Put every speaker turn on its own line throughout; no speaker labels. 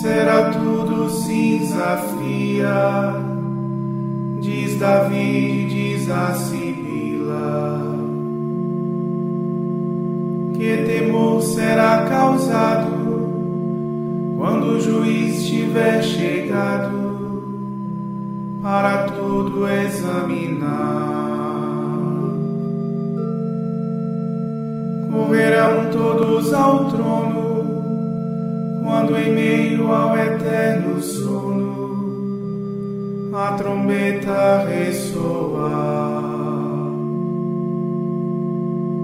Será tudo cinza fria, diz Davi, diz a Sibila. Que temor será causado quando o juiz tiver chegado para tudo examinar? correrão todos ao trono, quando em meio ao eterno sono a trombeta ressoar.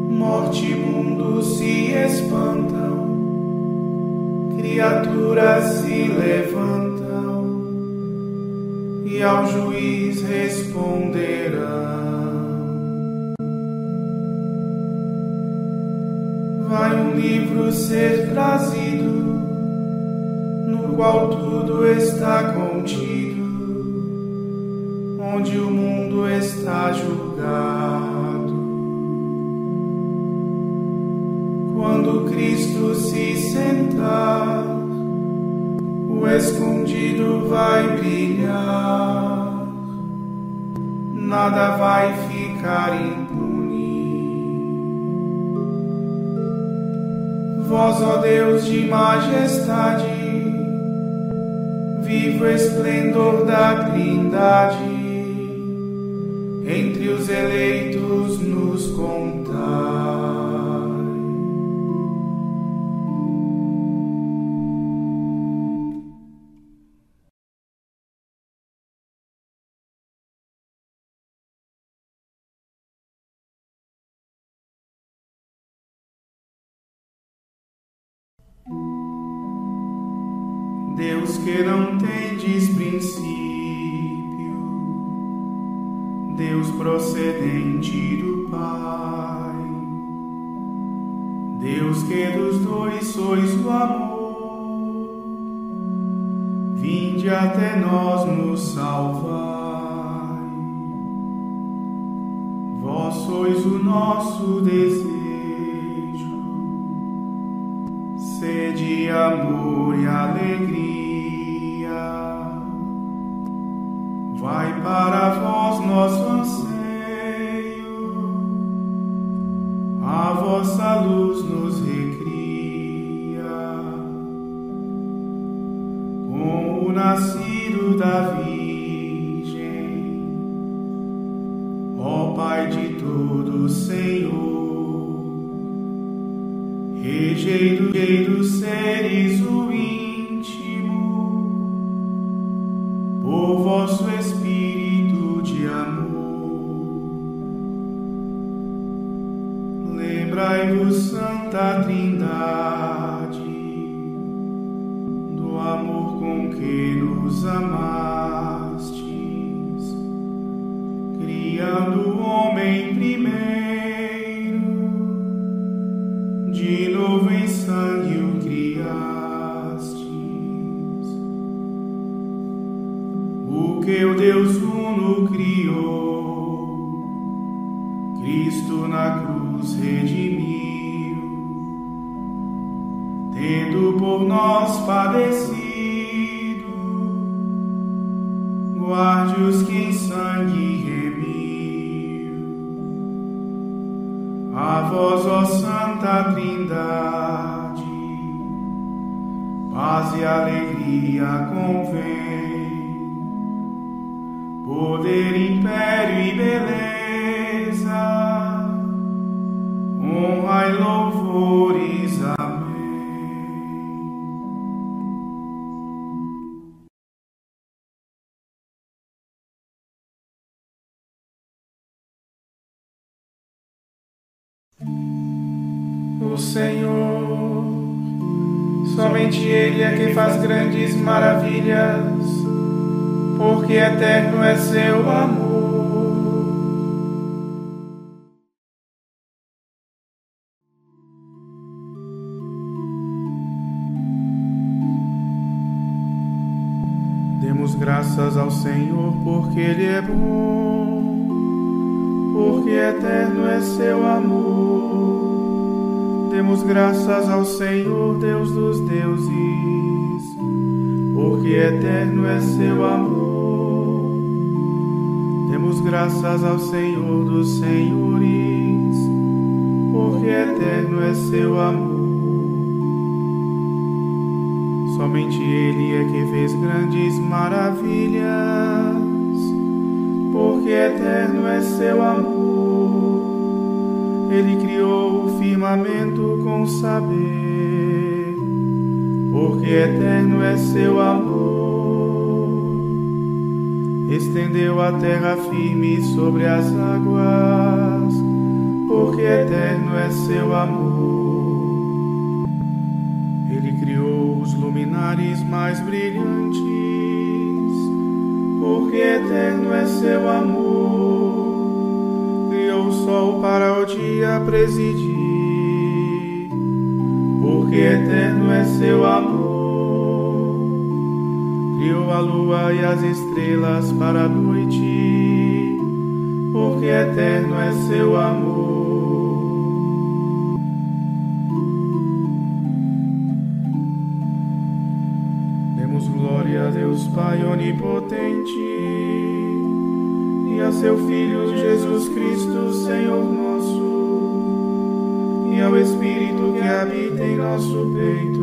Morte e mundo se espantam, criaturas se levantam e ao juiz responderão. vai um livro ser trazido, qual tudo está contido, onde o mundo está julgado. Quando Cristo se sentar, o escondido vai brilhar, nada vai ficar impune. Vós, ó Deus de majestade, vivo esplendor da Trindade, entre os eleitos nos contar. Deus que não tendes princípio, Deus procedente do Pai, Deus que dos dois sois o amor, vinde até nós nos salvai. Vós sois o nosso desejo amor e alegria. Vai para vós nosso anseio, a vossa luz nos de novo em sangue o criastes. O que o Deus uno criou, Cristo na cruz redimiu, tendo por nós padecido, Trindade, paz e alegria convém, O Senhor, somente Ele é quem faz grandes maravilhas, porque eterno é seu amor. Demos graças ao Senhor porque Ele é bom, porque eterno é seu amor. Demos graças ao Senhor, Deus dos deuses, porque eterno é seu amor. Demos graças ao Senhor dos senhores, porque eterno é seu amor. Somente Ele é que fez grandes maravilhas, porque eterno é seu amor. Ele criou o firmamento com saber, porque eterno é seu amor. Estendeu a terra firme sobre as águas, porque eterno é seu amor os luminares mais brilhantes, porque eterno é seu amor. Para o dia presidir, porque eterno é seu amor. Criou a lua e as estrelas para a noite, porque eterno é seu amor. Deus Pai onipotente e a seu Filho Jesus Cristo, Senhor nosso, e ao Espírito que habita em nosso peito,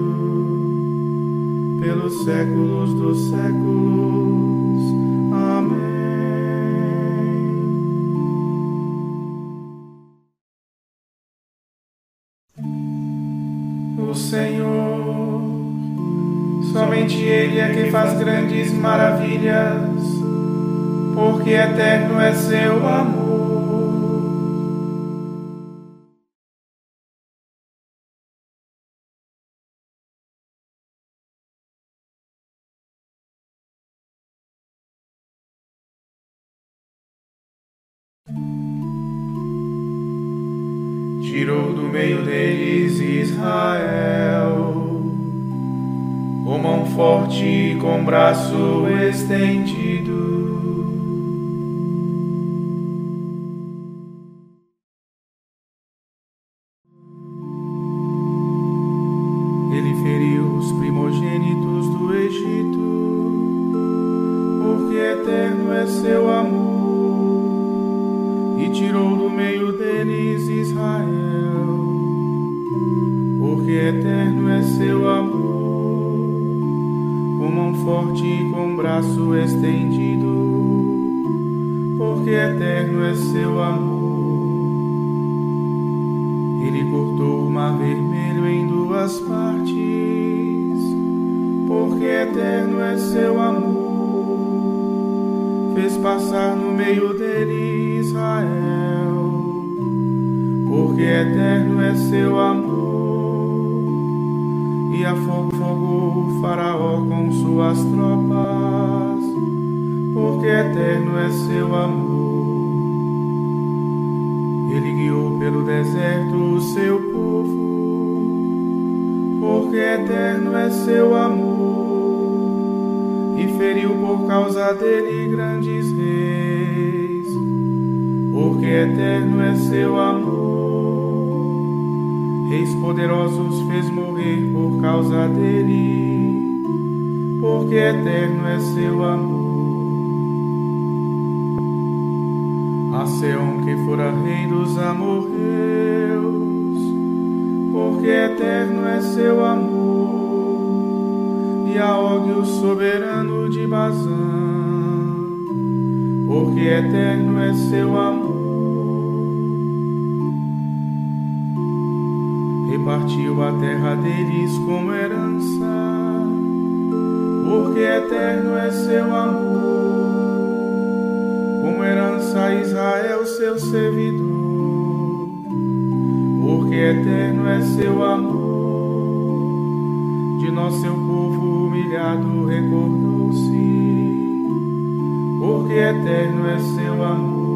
pelos séculos dos séculos. Amém. O Senhor Somente Ele é quem faz grandes maravilhas, porque eterno é seu amor. Tirou do meio deles Israel com mão forte e com braço estendido. Forte com braço estendido, porque eterno é seu amor. Ele cortou o mar vermelho em duas partes, porque eterno é seu amor. Fez passar no meio dele Israel, porque eterno é seu amor e afogou o Faraó com suas tropas, porque eterno é seu amor. Ele guiou pelo deserto o seu povo, porque eterno é seu amor, e feriu por causa dele grandes reis, porque eterno é seu amor reis poderosos fez morrer por causa dele, porque eterno é seu amor. A Seon que fora rei dos amorreus, porque eterno é seu amor, e a Og o soberano de Bazã, porque eterno é seu amor. Repartiu a terra deles como herança, porque eterno é seu amor, como herança a Israel, seu servidor, porque eterno é seu amor. De nós, seu povo humilhado, recordou-se, porque eterno é seu amor.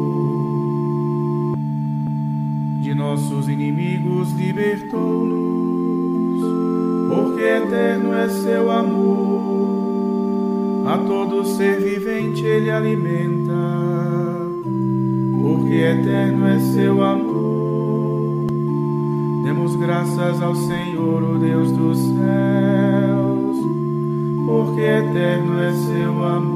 De nossos inimigos libertou-nos, porque eterno é seu amor. A todo ser vivente ele alimenta porque eterno é seu amor. Demos graças ao Senhor, o Deus dos céus, porque eterno é seu amor.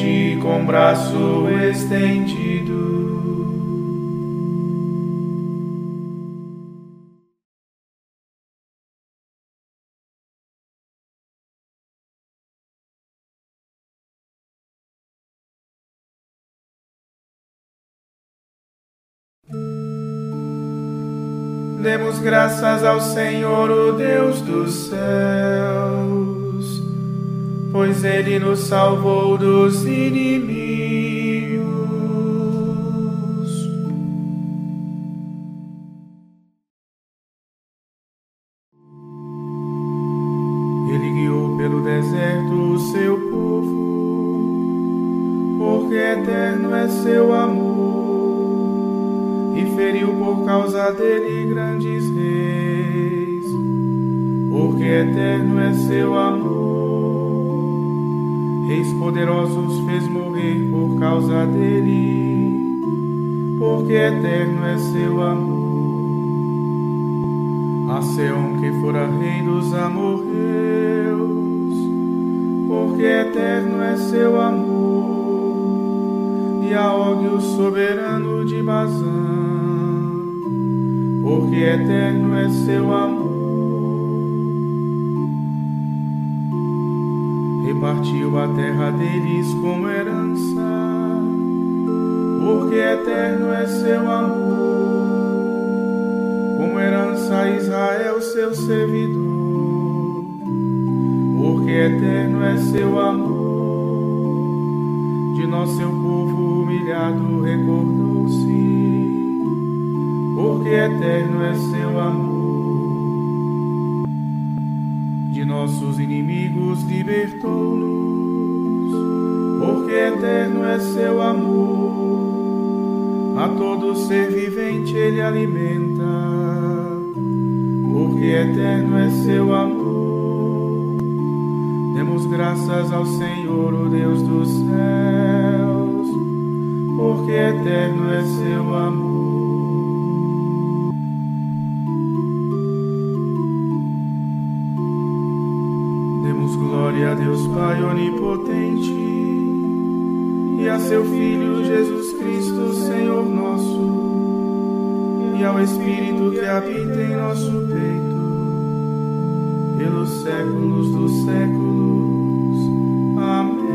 E com braço estendido. Demos graças ao Senhor, o Deus dos céus, pois Ele nos salvou dos inimigos. Rei dos amorreus, porque eterno é seu amor. E a Og, o soberano de Bazã, porque eterno é seu amor. Repartiu a terra deles como herança, porque eterno é seu amor. Como herança a Israel, seu servidor, porque eterno é seu amor. De nós, seu povo humilhado, recordou-se porque eterno é seu amor. De nossos inimigos libertou-nos, porque eterno é seu amor. A todo ser vivente ele alimenta, eterno é seu amor. Demos graças ao Senhor, o Deus dos céus, porque eterno é seu amor. Glória a Deus Pai onipotente e a seu Filho Jesus Cristo, Senhor nosso, e ao Espírito que habita em nosso peito, pelos séculos dos séculos. Amém.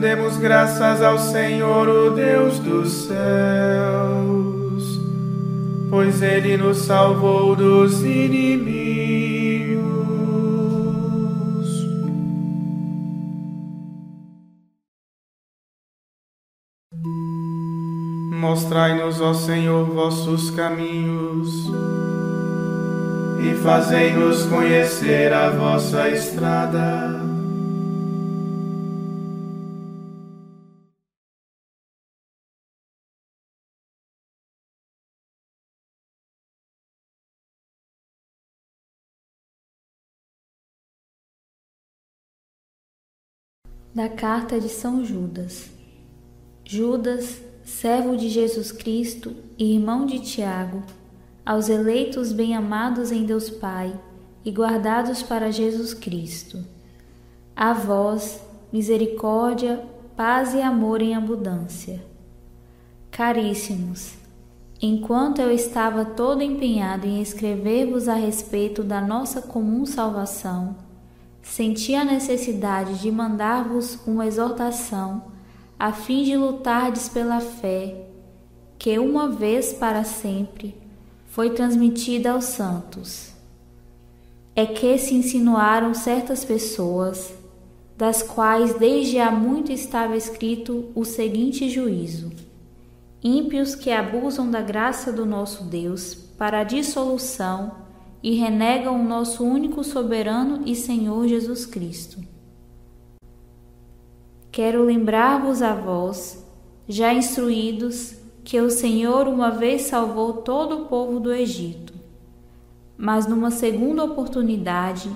Demos graças ao Senhor, o Deus dos céus pois ele nos salvou dos inimigos. Mostrai-nos, ó Senhor, vossos caminhos e fazei-nos conhecer a vossa estrada.
da carta de São Judas. Judas, servo de Jesus Cristo e irmão de Tiago, aos eleitos bem-amados em Deus Pai e guardados para Jesus Cristo. A vós, misericórdia, paz e amor em abundância. Caríssimos, enquanto eu estava todo empenhado em escrever-vos a respeito da nossa comum salvação, senti a necessidade de mandar-vos uma exortação a fim de lutardes pela fé que uma vez para sempre foi transmitida aos santos. É que se insinuaram certas pessoas, das quais desde há muito estava escrito o seguinte juízo: ímpios que abusam da graça do nosso Deus para a dissolução e renegam o nosso único soberano e Senhor Jesus Cristo. Quero lembrar-vos a vós, já instruídos, que o Senhor uma vez salvou todo o povo do Egito, mas numa segunda oportunidade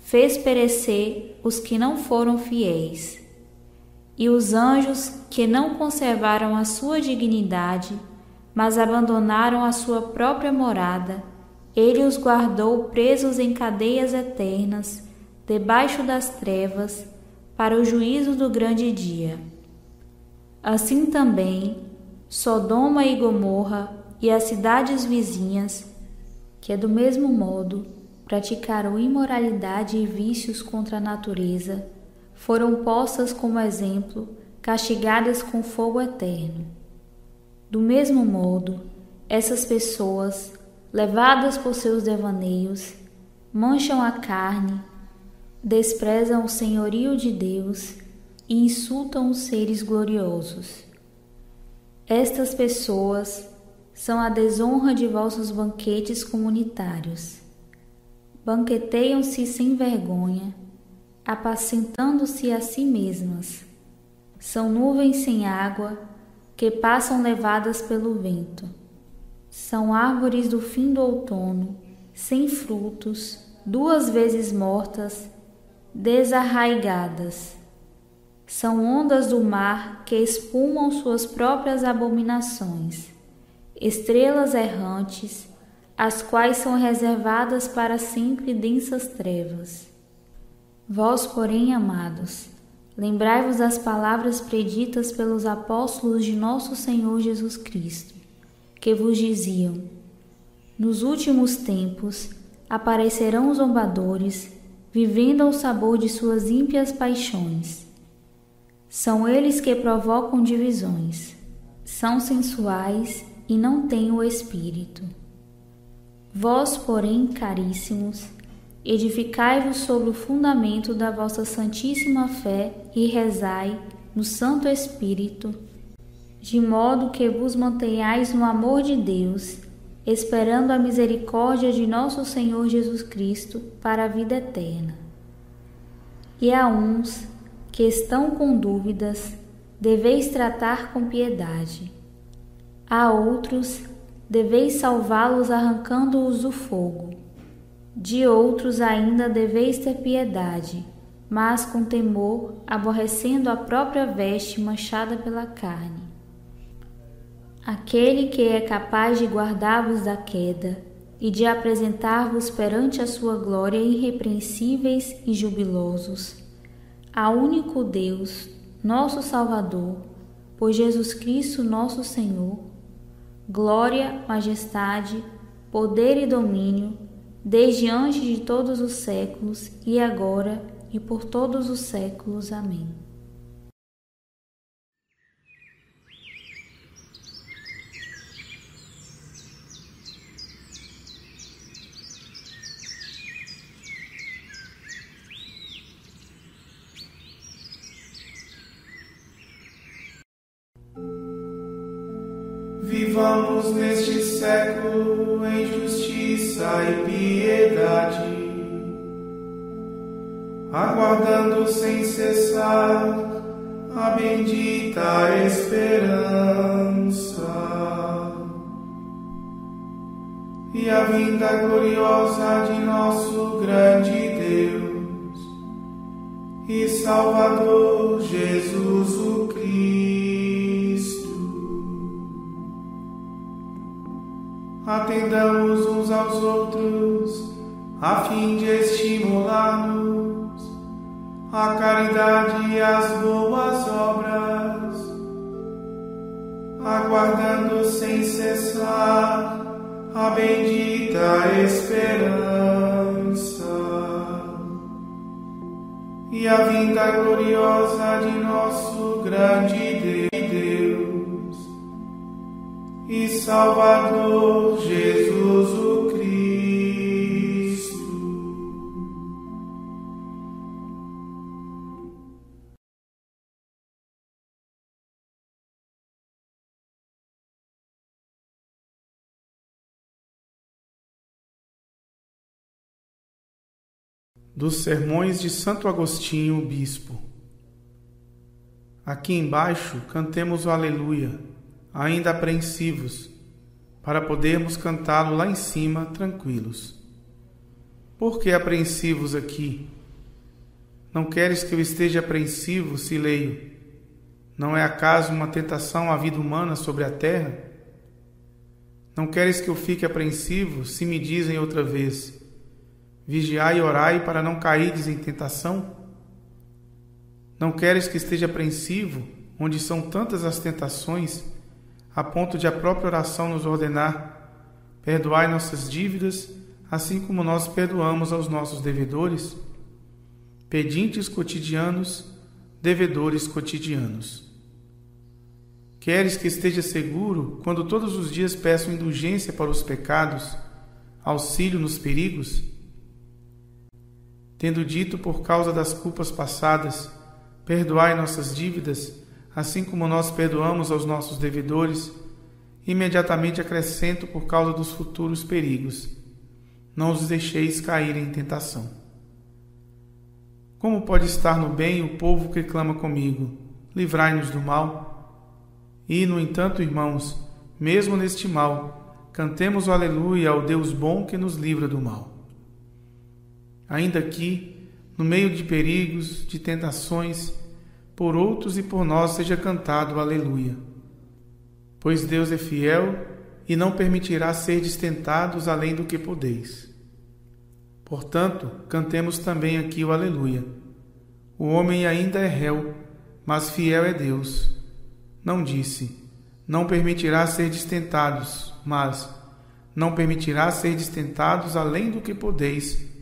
fez perecer os que não foram fiéis. E os anjos que não conservaram a sua dignidade, mas abandonaram a sua própria morada, ele os guardou presos em cadeias eternas, debaixo das trevas, para o juízo do grande dia. Assim também, Sodoma e Gomorra e as cidades vizinhas, que é do mesmo modo praticaram imoralidade e vícios contra a natureza, foram postas como exemplo, castigadas com fogo eterno. Do mesmo modo, essas pessoas, levadas por seus devaneios, mancham a carne desprezam o senhorio de Deus e insultam os seres gloriosos. Estas pessoas são a desonra de vossos banquetes comunitários. Banqueteiam-se sem vergonha, apacentando-se a si mesmas. São nuvens sem água que passam levadas pelo vento. São árvores do fim do outono, sem frutos, duas vezes mortas desarraigadas. São ondas do mar que espumam suas próprias abominações, estrelas errantes, as quais são reservadas para sempre densas trevas. Vós, porém, amados, lembrai-vos das palavras preditas pelos apóstolos de nosso Senhor Jesus Cristo, que vos diziam: Nos últimos tempos aparecerão zombadores vivendo ao sabor de suas ímpias paixões. São eles que provocam divisões, são sensuais e não têm o espírito. Vós, porém, caríssimos, edificai-vos sobre o fundamento da vossa santíssima fé e rezai no Santo Espírito, de modo que vos mantenhais no amor de Deus esperando a misericórdia de nosso Senhor Jesus Cristo para a vida eterna. E a uns que estão com dúvidas, deveis tratar com piedade. A outros, deveis salvá-los arrancando-os do fogo. De outros ainda deveis ter piedade, mas com temor, aborrecendo a própria veste manchada pela carne aquele que é capaz de guardar-vos da queda e de apresentar-vos perante a sua glória irrepreensíveis e jubilosos, a único Deus, nosso Salvador, por Jesus Cristo nosso Senhor, glória, majestade, poder e domínio, desde antes de todos os séculos e agora e por todos os séculos. Amém.
Vivamos neste século em justiça e piedade, aguardando sem cessar a bendita esperança. E a vinda gloriosa de nosso grande Deus e Salvador Jesus o Cristo atendamos uns aos outros, a fim de estimular-nos a caridade e as boas obras, aguardando sem cessar a bendita esperança. E a vinda gloriosa de nosso grande Deus e Salvador Jesus o Cristo. Dos Sermões de Santo Agostinho, Bispo. Aqui embaixo cantemos o Aleluia, ainda apreensivos, para podermos cantá-lo lá em cima tranquilos. Por que apreensivos aqui? Não queres que eu esteja apreensivo se leio? Não é acaso uma tentação à vida humana sobre a terra? Não queres que eu fique apreensivo se me dizem outra vez: Vigiai e orai para não cairdes em tentação? Não queres que esteja apreensivo, onde são tantas as tentações, a ponto de a própria oração nos ordenar: perdoai nossas dívidas, assim como nós perdoamos aos nossos devedores? Pedintes cotidianos, devedores cotidianos. Queres que esteja seguro quando todos os dias peço indulgência para os pecados, auxílio nos perigos? tendo dito por causa das culpas passadas: Perdoai nossas dívidas, assim como nós perdoamos aos nossos devedores, imediatamente acrescento por causa dos futuros perigos: Não os deixeis cair em tentação. Como pode estar no bem o povo que clama comigo: Livrai-nos do mal? E, no entanto, irmãos, mesmo neste mal, cantemos o Aleluia ao Deus bom que nos livra do mal ainda aqui, no meio de perigos, de tentações, por outros e por nós seja cantado aleluia. Pois Deus é fiel e não permitirá ser tentados além do que podeis. Portanto, cantemos também aqui o aleluia. O homem ainda é réu, mas fiel é Deus. Não disse, não permitirá ser tentados, mas não permitirá ser tentados além do que podeis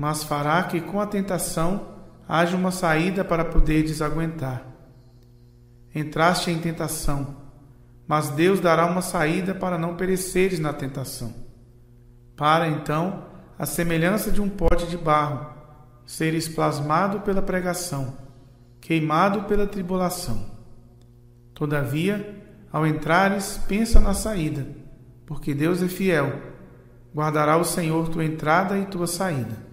mas fará que com a tentação haja uma saída para poder desaguentar. Entraste em tentação, mas Deus dará uma saída para não pereceres na tentação. Para então, a semelhança de um pote de barro, seres plasmado pela pregação, queimado pela tribulação. Todavia, ao entrares, pensa na saída, porque Deus é fiel, guardará o Senhor tua entrada e tua saída.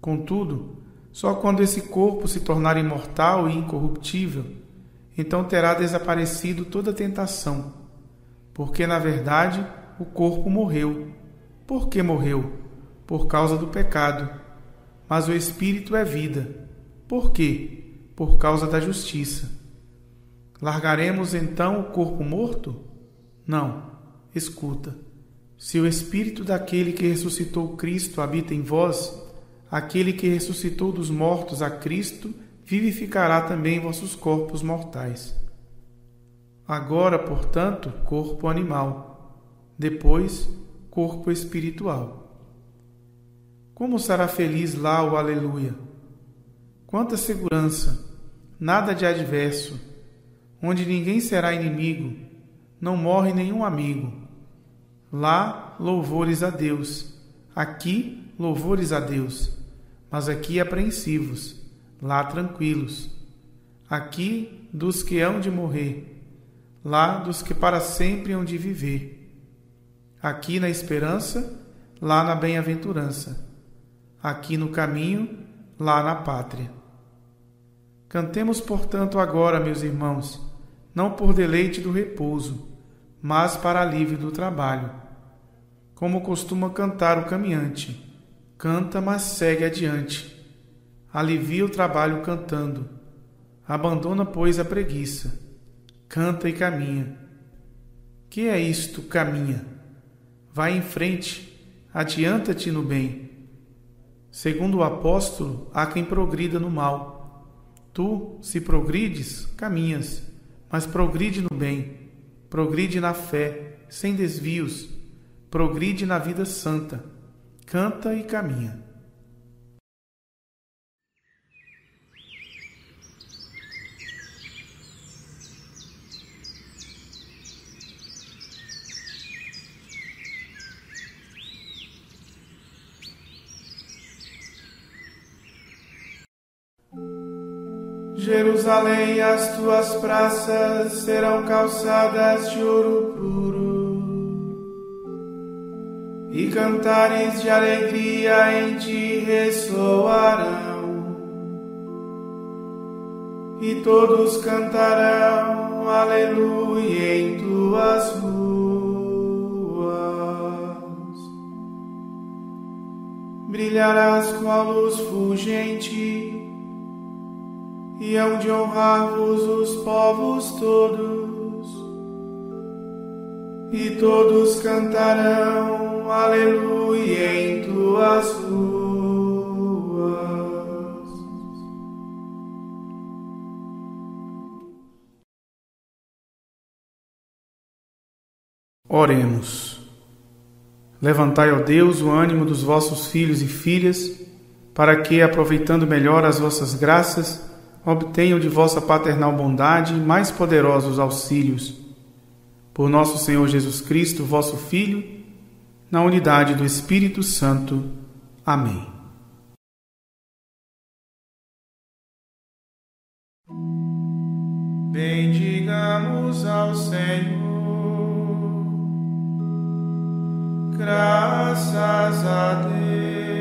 Contudo, só quando esse corpo se tornar imortal e incorruptível, então terá desaparecido toda tentação, porque na verdade o corpo morreu. Por que morreu? Por causa do pecado. Mas o espírito é vida. Por quê? Por causa da justiça. Largaremos então o corpo morto? Não. Escuta. Se o espírito daquele que ressuscitou Cristo habita em vós, aquele que ressuscitou dos mortos a Cristo vivificará também vossos corpos mortais. Agora, portanto, corpo animal, depois, corpo espiritual. Como será feliz lá o Aleluia? Quanta segurança, nada de adverso, onde ninguém será inimigo, não morre nenhum amigo. Lá, louvores a Deus, aqui, louvores a Deus mas aqui apreensivos, lá tranquilos. Aqui dos que hão de morrer, lá dos que para sempre hão de viver. Aqui na esperança, lá na bem-aventurança. Aqui no caminho, lá na pátria. Cantemos, portanto, agora, meus irmãos, não por deleite do repouso, mas para alívio do trabalho, como costuma cantar o caminhante Canta, mas segue adiante. Alivia o trabalho cantando. Abandona, pois, a preguiça. Canta e caminha. Que é isto, caminha? vai em frente, adianta-te no bem. Segundo o apóstolo, há quem progrida no mal. Tu, se progrides, caminhas, mas progride no bem, progride na fé, sem desvios, progride na vida santa, canta e caminha. Jerusalém, as tuas praças serão calçadas de ouro puro, e cantares de alegria em ti ressoarão, e todos cantarão aleluia em tuas ruas. Brilharás com a luz fulgente e hão de honrar-vos os povos todos, e todos cantarão aleluia em tuas ruas. Oremos. Levantai, ó Deus, o ânimo dos vossos filhos e filhas, para que, aproveitando melhor as vossas graças, obtenham de vossa paternal bondade mais poderosos auxílios. Por nosso Senhor Jesus Cristo, vosso Filho, na unidade do Espírito Santo. Amém. Bendigamos ao Senhor. Graças a Deus.